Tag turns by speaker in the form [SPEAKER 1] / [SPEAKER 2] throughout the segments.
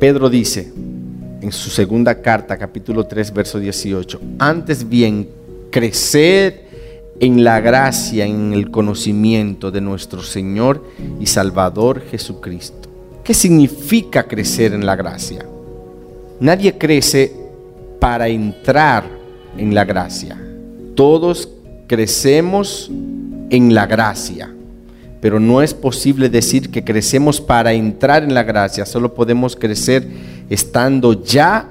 [SPEAKER 1] Pedro dice en su segunda carta, capítulo 3, verso 18, antes bien, crecer en la gracia, en el conocimiento de nuestro Señor y Salvador Jesucristo. ¿Qué significa crecer en la gracia? Nadie crece para entrar en la gracia. Todos crecemos en la gracia, pero no es posible decir que crecemos para entrar en la gracia, solo podemos crecer estando ya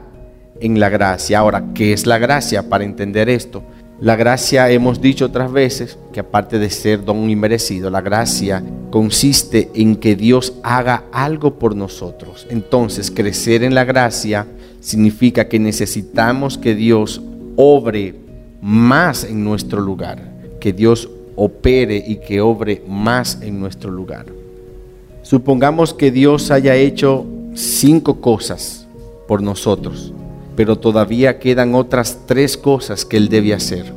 [SPEAKER 1] en la gracia. Ahora, ¿qué es la gracia? Para entender esto, la gracia, hemos dicho otras veces, que aparte de ser don inmerecido, la gracia consiste en que Dios haga algo por nosotros. Entonces, crecer en la gracia significa que necesitamos que Dios obre más en nuestro lugar, que Dios opere y que obre más en nuestro lugar. Supongamos que Dios haya hecho cinco cosas por nosotros pero todavía quedan otras tres cosas que Él debe hacer.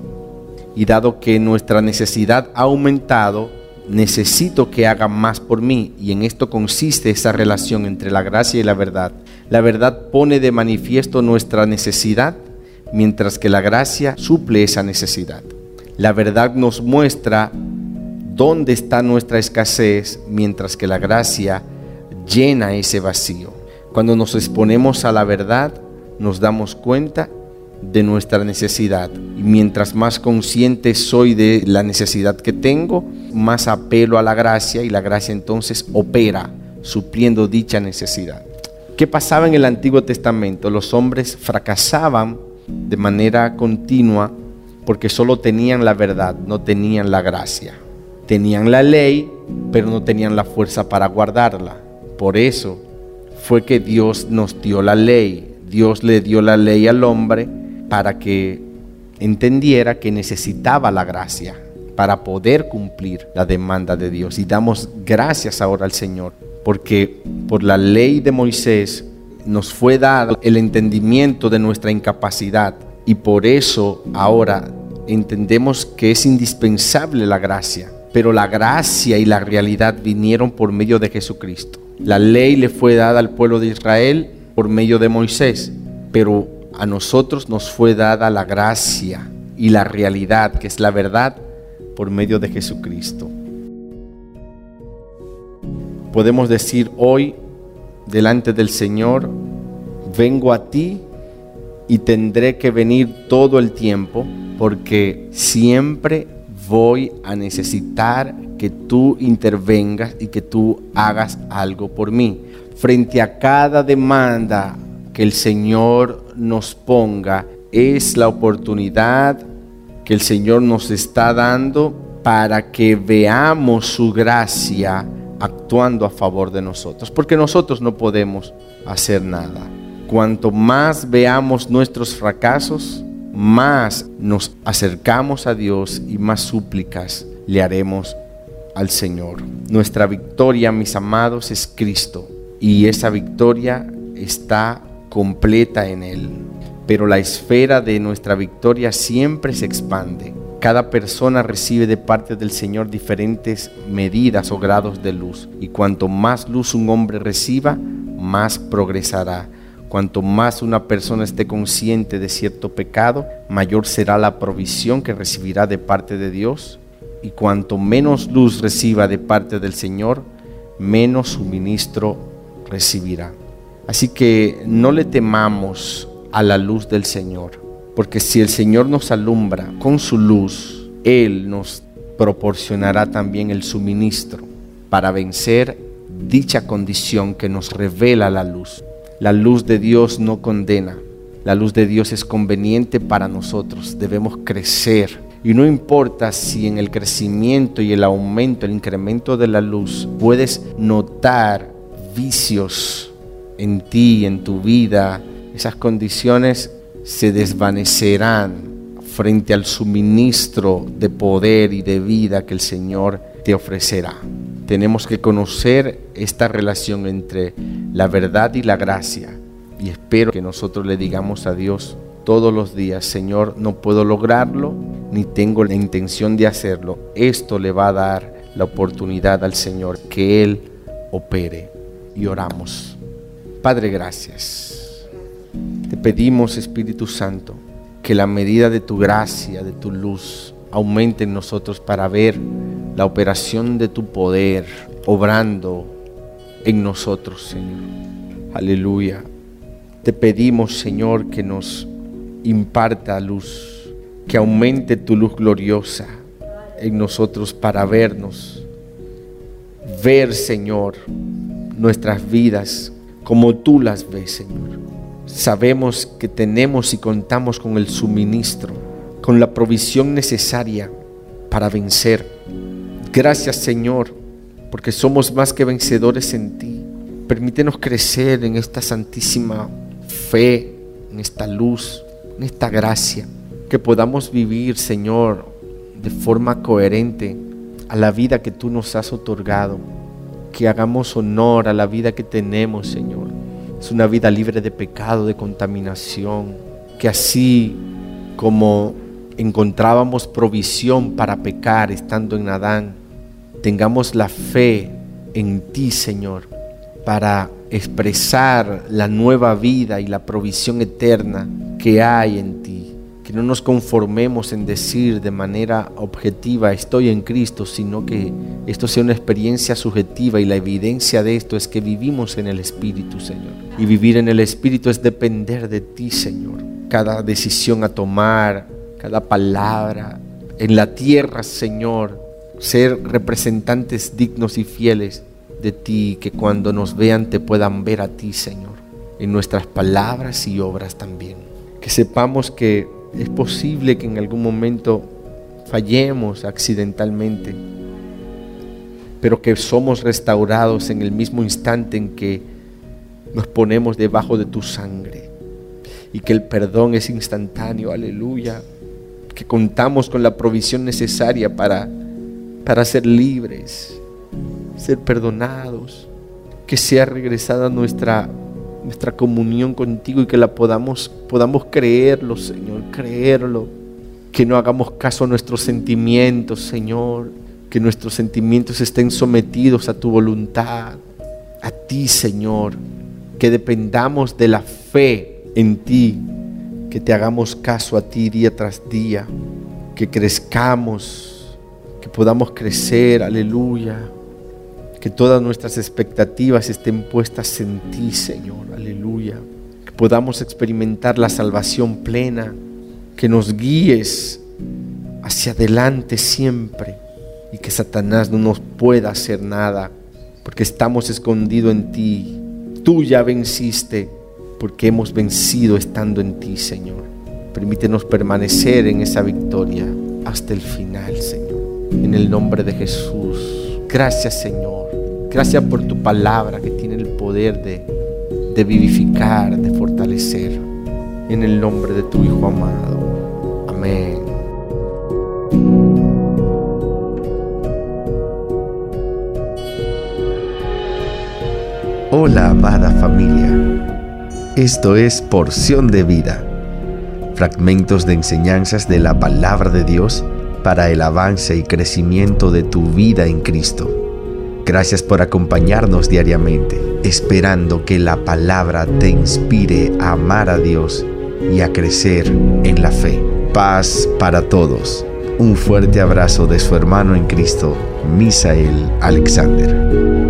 [SPEAKER 1] Y dado que nuestra necesidad ha aumentado, necesito que haga más por mí. Y en esto consiste esa relación entre la gracia y la verdad. La verdad pone de manifiesto nuestra necesidad, mientras que la gracia suple esa necesidad. La verdad nos muestra dónde está nuestra escasez, mientras que la gracia llena ese vacío. Cuando nos exponemos a la verdad, nos damos cuenta de nuestra necesidad. Y mientras más consciente soy de la necesidad que tengo, más apelo a la gracia y la gracia entonces opera supliendo dicha necesidad. ¿Qué pasaba en el Antiguo Testamento? Los hombres fracasaban de manera continua porque solo tenían la verdad, no tenían la gracia. Tenían la ley, pero no tenían la fuerza para guardarla. Por eso fue que Dios nos dio la ley, Dios le dio la ley al hombre para que entendiera que necesitaba la gracia para poder cumplir la demanda de Dios. Y damos gracias ahora al Señor, porque por la ley de Moisés nos fue dado el entendimiento de nuestra incapacidad y por eso ahora entendemos que es indispensable la gracia. Pero la gracia y la realidad vinieron por medio de Jesucristo. La ley le fue dada al pueblo de Israel por medio de Moisés, pero a nosotros nos fue dada la gracia y la realidad, que es la verdad, por medio de Jesucristo. Podemos decir hoy delante del Señor, vengo a ti y tendré que venir todo el tiempo porque siempre voy a necesitar que tú intervengas y que tú hagas algo por mí frente a cada demanda que el Señor nos ponga, es la oportunidad que el Señor nos está dando para que veamos su gracia actuando a favor de nosotros, porque nosotros no podemos hacer nada. Cuanto más veamos nuestros fracasos, más nos acercamos a Dios y más súplicas le haremos al Señor. Nuestra victoria, mis amados, es Cristo y esa victoria está completa en Él. Pero la esfera de nuestra victoria siempre se expande. Cada persona recibe de parte del Señor diferentes medidas o grados de luz. Y cuanto más luz un hombre reciba, más progresará. Cuanto más una persona esté consciente de cierto pecado, mayor será la provisión que recibirá de parte de Dios. Y cuanto menos luz reciba de parte del Señor, menos suministro recibirá. Así que no le temamos a la luz del Señor, porque si el Señor nos alumbra con su luz, Él nos proporcionará también el suministro para vencer dicha condición que nos revela la luz. La luz de Dios no condena, la luz de Dios es conveniente para nosotros, debemos crecer. Y no importa si en el crecimiento y el aumento, el incremento de la luz, puedes notar vicios en ti, en tu vida, esas condiciones se desvanecerán frente al suministro de poder y de vida que el Señor te ofrecerá. Tenemos que conocer esta relación entre la verdad y la gracia. Y espero que nosotros le digamos a Dios todos los días, Señor, no puedo lograrlo, ni tengo la intención de hacerlo. Esto le va a dar la oportunidad al Señor que Él opere y oramos. Padre, gracias. Te pedimos, Espíritu Santo, que la medida de tu gracia, de tu luz, aumente en nosotros para ver la operación de tu poder obrando en nosotros, Señor. Aleluya. Te pedimos, Señor, que nos imparta luz, que aumente tu luz gloriosa en nosotros para vernos, ver, Señor, nuestras vidas como tú las ves, Señor. Sabemos que tenemos y contamos con el suministro, con la provisión necesaria para vencer. Gracias, Señor, porque somos más que vencedores en ti. Permítenos crecer en esta santísima fe, en esta luz, en esta gracia, que podamos vivir, Señor, de forma coherente a la vida que tú nos has otorgado, que hagamos honor a la vida que tenemos, Señor. Es una vida libre de pecado, de contaminación, que así como encontrábamos provisión para pecar estando en Adán, tengamos la fe en ti, Señor, para expresar la nueva vida y la provisión eterna que hay en ti. Que no nos conformemos en decir de manera objetiva estoy en Cristo, sino que esto sea una experiencia subjetiva y la evidencia de esto es que vivimos en el Espíritu, Señor. Y vivir en el Espíritu es depender de ti, Señor. Cada decisión a tomar, cada palabra en la tierra, Señor, ser representantes dignos y fieles de ti, que cuando nos vean te puedan ver a ti, Señor, en nuestras palabras y obras también. Que sepamos que es posible que en algún momento fallemos accidentalmente, pero que somos restaurados en el mismo instante en que nos ponemos debajo de tu sangre y que el perdón es instantáneo, aleluya, que contamos con la provisión necesaria para, para ser libres, ser perdonados, que sea regresada nuestra, nuestra comunión contigo y que la podamos, podamos creerlo, Señor, creerlo. Que no hagamos caso a nuestros sentimientos, Señor. Que nuestros sentimientos estén sometidos a tu voluntad, a ti, Señor. Que dependamos de la fe en ti. Que te hagamos caso a ti día tras día. Que crezcamos. Que podamos crecer, aleluya que todas nuestras expectativas estén puestas en ti, Señor. Aleluya. Que podamos experimentar la salvación plena. Que nos guíes hacia adelante siempre. Y que Satanás no nos pueda hacer nada. Porque estamos escondidos en ti. Tú ya venciste. Porque hemos vencido estando en ti, Señor. Permítenos permanecer en esa victoria hasta el final, Señor. En el nombre de Jesús. Gracias, Señor. Gracias por tu palabra que tiene el poder de, vivificar, de fortalecer. En el nombre de tu Hijo amado. Amén.
[SPEAKER 2] Hola amada familia. Esto es porción de vida. Fragmentos de enseñanzas de la palabra de Dios para el avance y crecimiento de tu vida en Cristo. Gracias por acompañarnos diariamente, esperando que la palabra te inspire a amar a Dios y a crecer en la fe. Paz para todos. Un fuerte abrazo de su hermano en Cristo, Misael Alexander.